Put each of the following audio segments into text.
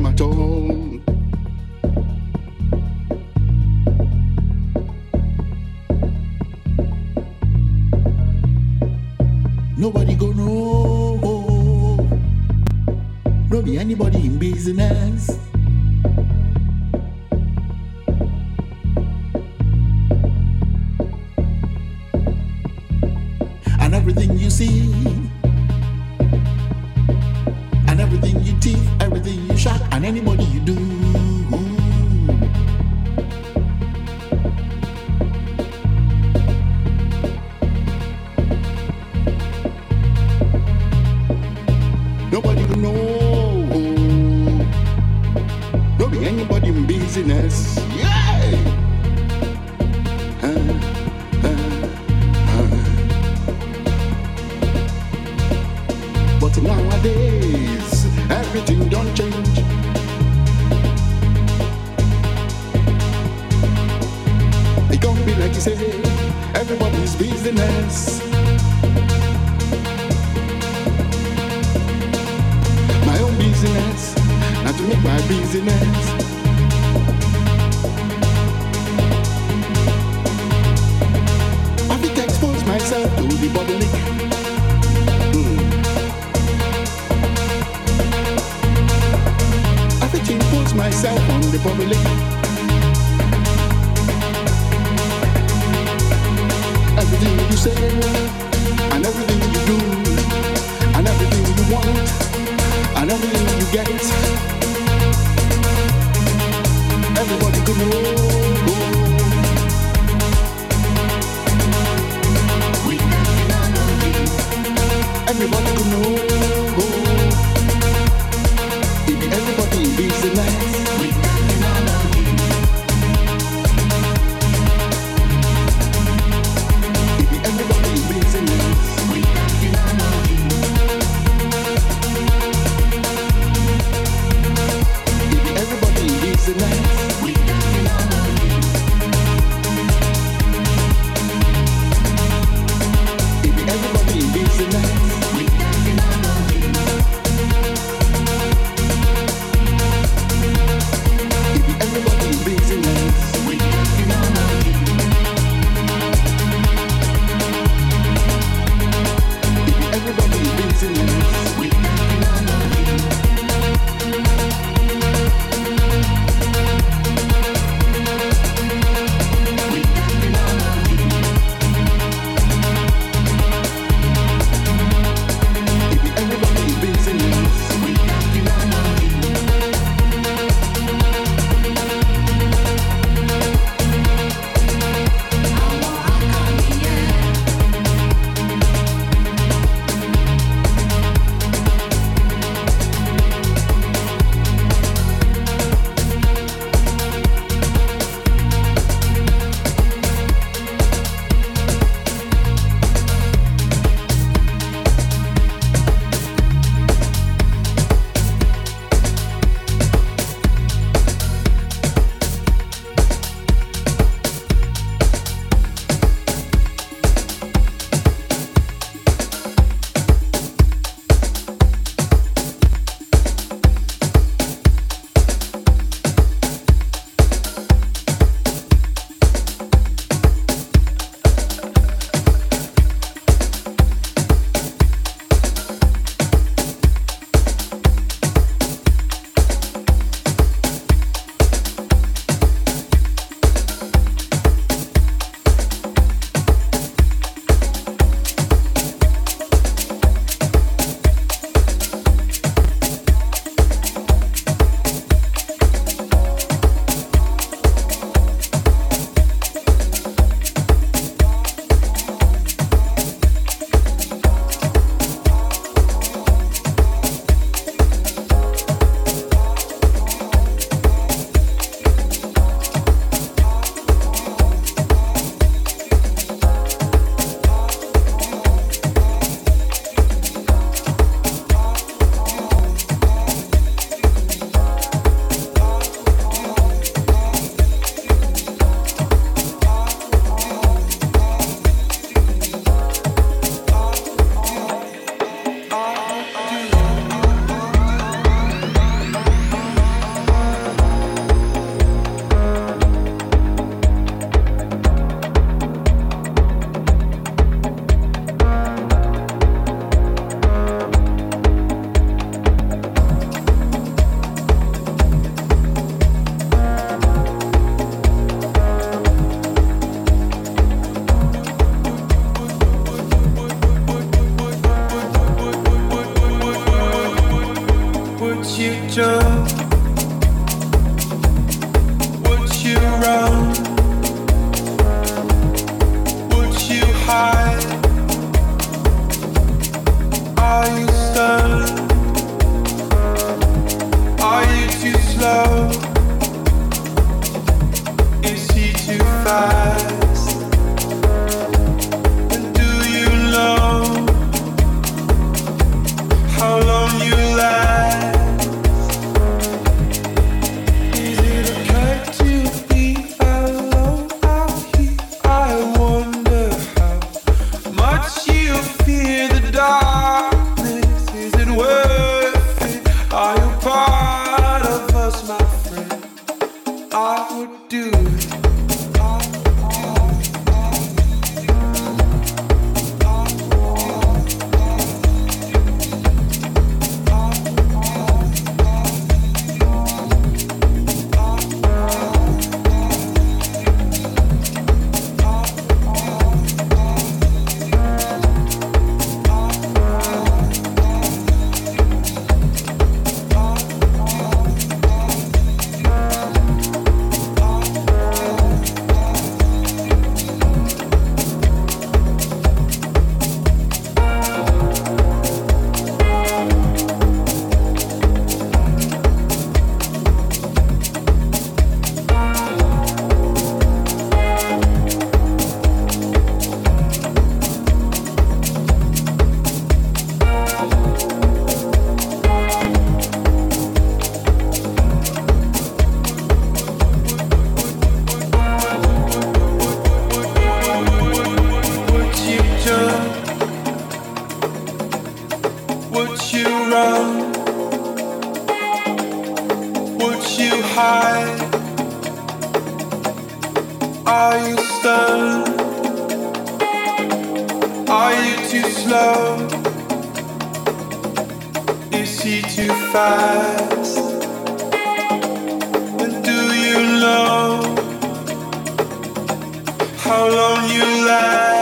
my toes. Thank you. high? Are you stoned? Are you too slow? Is he too fast? And do you know how long you last?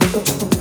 Thank